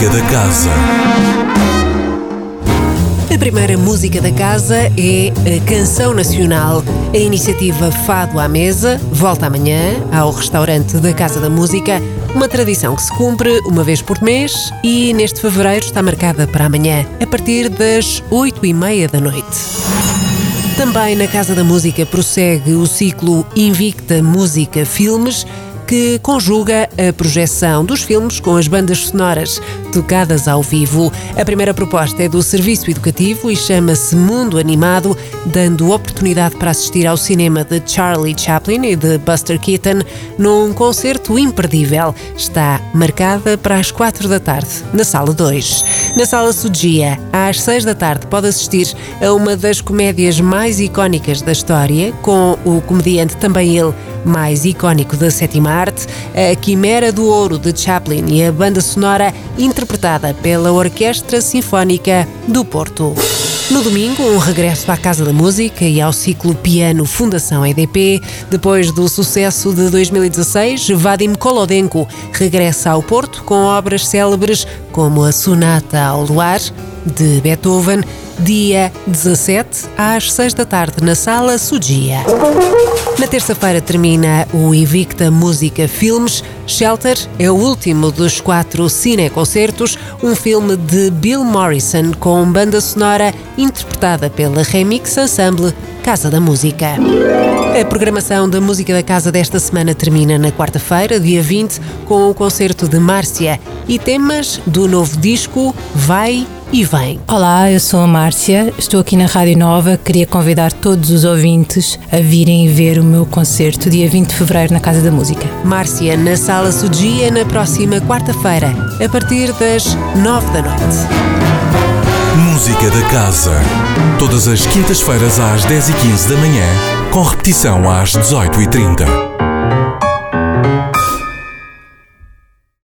Música da Casa. A primeira música da casa é a Canção Nacional. A iniciativa Fado à Mesa volta amanhã ao restaurante da Casa da Música, uma tradição que se cumpre uma vez por mês e neste fevereiro está marcada para amanhã, a partir das oito e meia da noite. Também na Casa da Música prossegue o ciclo Invicta Música Filmes, que conjuga a projeção dos filmes com as bandas sonoras tocadas ao vivo. A primeira proposta é do Serviço Educativo e chama-se Mundo Animado, dando oportunidade para assistir ao cinema de Charlie Chaplin e de Buster Keaton num concerto imperdível. Está marcada para as quatro da tarde, na Sala 2. Na Sala Sudia, às seis da tarde, pode assistir a uma das comédias mais icónicas da história, com o comediante também ele mais icónico da sétima arte, a Quimera do Ouro de Chaplin e a banda sonora interpretada pela Orquestra Sinfónica do Porto. No domingo, um regresso à Casa da Música e ao ciclo Piano Fundação EDP. Depois do sucesso de 2016, Vadim Kolodenko regressa ao Porto com obras célebres como a Sonata ao Luar, de Beethoven, dia 17, às 6 da tarde, na Sala Sudia. Na terça-feira termina o Invicta Música Filmes. Shelter é o último dos quatro cineconcertos, um filme de Bill Morrison com banda sonora interpretada pela Remix Ensemble Casa da Música. A programação da Música da Casa desta semana termina na quarta-feira, dia 20, com o concerto de Márcia e temas do novo disco Vai e Vem. Olá, eu sou a Márcia, estou aqui na Rádio Nova. Queria convidar todos os ouvintes a virem ver o meu concerto dia 20 de fevereiro na Casa da Música. Márcia na Sala Sudia na próxima quarta-feira, a partir das 9 da noite. Música da Casa. Todas as quintas-feiras às 10h15 da manhã, com repetição às 18h30.